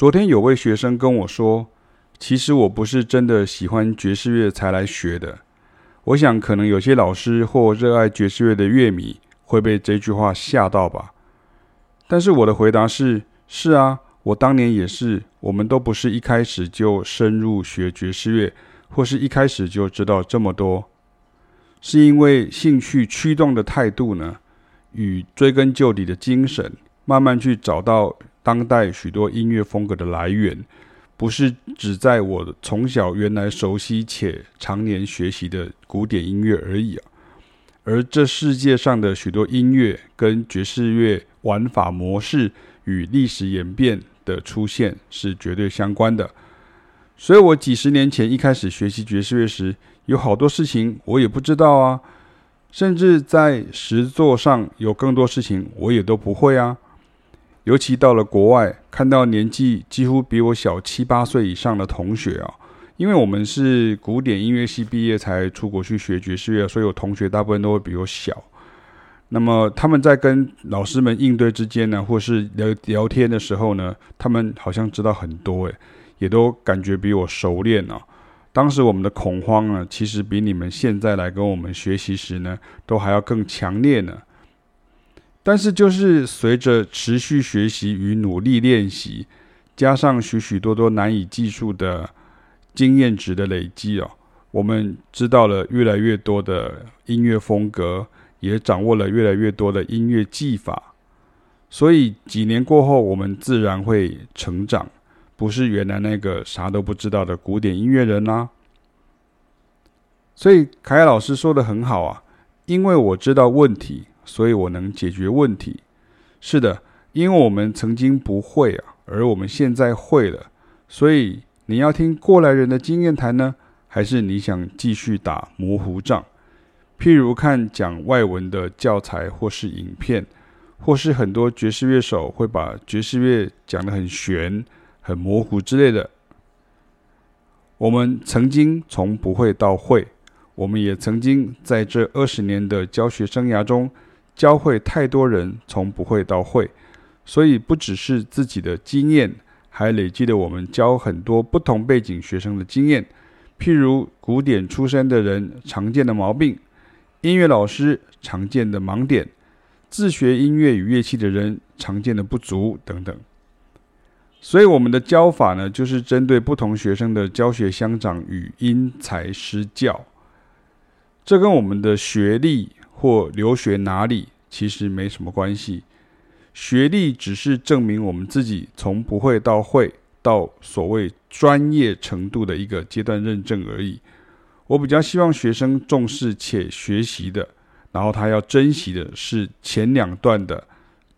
昨天有位学生跟我说，其实我不是真的喜欢爵士乐才来学的。我想，可能有些老师或热爱爵士乐的乐迷会被这句话吓到吧。但是我的回答是：是啊，我当年也是。我们都不是一开始就深入学爵士乐，或是一开始就知道这么多，是因为兴趣驱动的态度呢，与追根究底的精神，慢慢去找到当代许多音乐风格的来源。不是只在我从小原来熟悉且常年学习的古典音乐而已啊，而这世界上的许多音乐跟爵士乐玩法模式与历史演变的出现是绝对相关的。所以我几十年前一开始学习爵士乐时，有好多事情我也不知道啊，甚至在实作上有更多事情我也都不会啊。尤其到了国外，看到年纪几乎比我小七八岁以上的同学啊，因为我们是古典音乐系毕业才出国去学爵士乐，所以我同学大部分都会比我小。那么他们在跟老师们应对之间呢，或是聊聊天的时候呢，他们好像知道很多诶，也都感觉比我熟练啊。当时我们的恐慌呢，其实比你们现在来跟我们学习时呢，都还要更强烈呢。但是，就是随着持续学习与努力练习，加上许许多多难以计数的经验值的累积哦，我们知道了越来越多的音乐风格，也掌握了越来越多的音乐技法。所以几年过后，我们自然会成长，不是原来那个啥都不知道的古典音乐人啦、所以凯老师说的很好啊，因为我知道问题。所以我能解决问题，是的，因为我们曾经不会啊，而我们现在会了。所以你要听过来人的经验谈呢，还是你想继续打模糊仗？譬如看讲外文的教材，或是影片，或是很多爵士乐手会把爵士乐讲得很玄、很模糊之类的。我们曾经从不会到会，我们也曾经在这二十年的教学生涯中。教会太多人从不会到会，所以不只是自己的经验，还累积了我们教很多不同背景学生的经验。譬如古典出身的人常见的毛病，音乐老师常见的盲点，自学音乐与乐器的人常见的不足等等。所以我们的教法呢，就是针对不同学生的教学相长与因材施教。这跟我们的学历。或留学哪里其实没什么关系，学历只是证明我们自己从不会到会到所谓专业程度的一个阶段认证而已。我比较希望学生重视且学习的，然后他要珍惜的是前两段的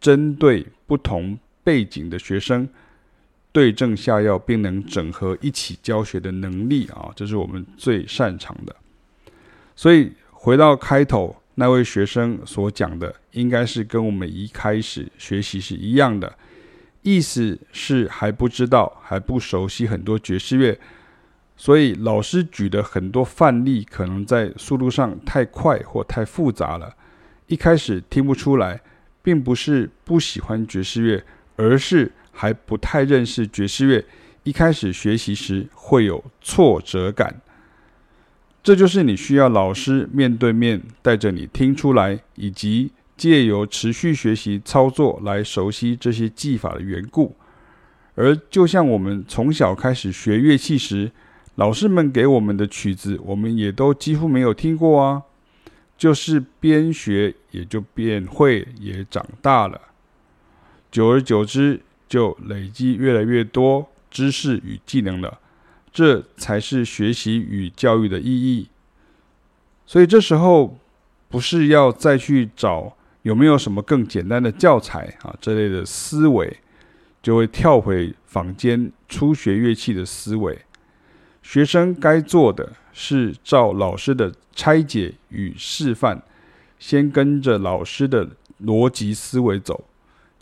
针对不同背景的学生对症下药，并能整合一起教学的能力啊，这是我们最擅长的。所以回到开头。那位学生所讲的，应该是跟我们一开始学习是一样的，意思是还不知道，还不熟悉很多爵士乐，所以老师举的很多范例，可能在速度上太快或太复杂了，一开始听不出来，并不是不喜欢爵士乐，而是还不太认识爵士乐，一开始学习时会有挫折感。这就是你需要老师面对面带着你听出来，以及借由持续学习操作来熟悉这些技法的缘故。而就像我们从小开始学乐器时，老师们给我们的曲子，我们也都几乎没有听过啊。就是边学也就变会，也长大了。久而久之，就累积越来越多知识与技能了。这才是学习与教育的意义。所以这时候不是要再去找有没有什么更简单的教材啊，这类的思维，就会跳回坊间初学乐器的思维。学生该做的是照老师的拆解与示范，先跟着老师的逻辑思维走，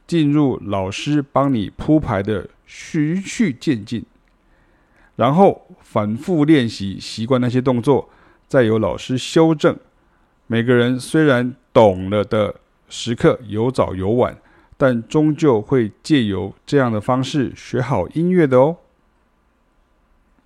进入老师帮你铺排的循序渐进。然后反复练习，习惯那些动作，再由老师修正。每个人虽然懂了的时刻有早有晚，但终究会借由这样的方式学好音乐的哦。